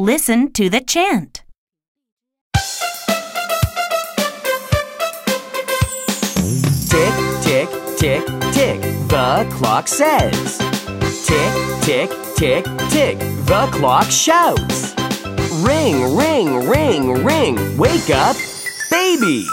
Listen to the chant. Tick, tick, tick, tick, the clock says. Tick, tick, tick, tick, the clock shouts. Ring, ring, ring, ring, wake up, baby!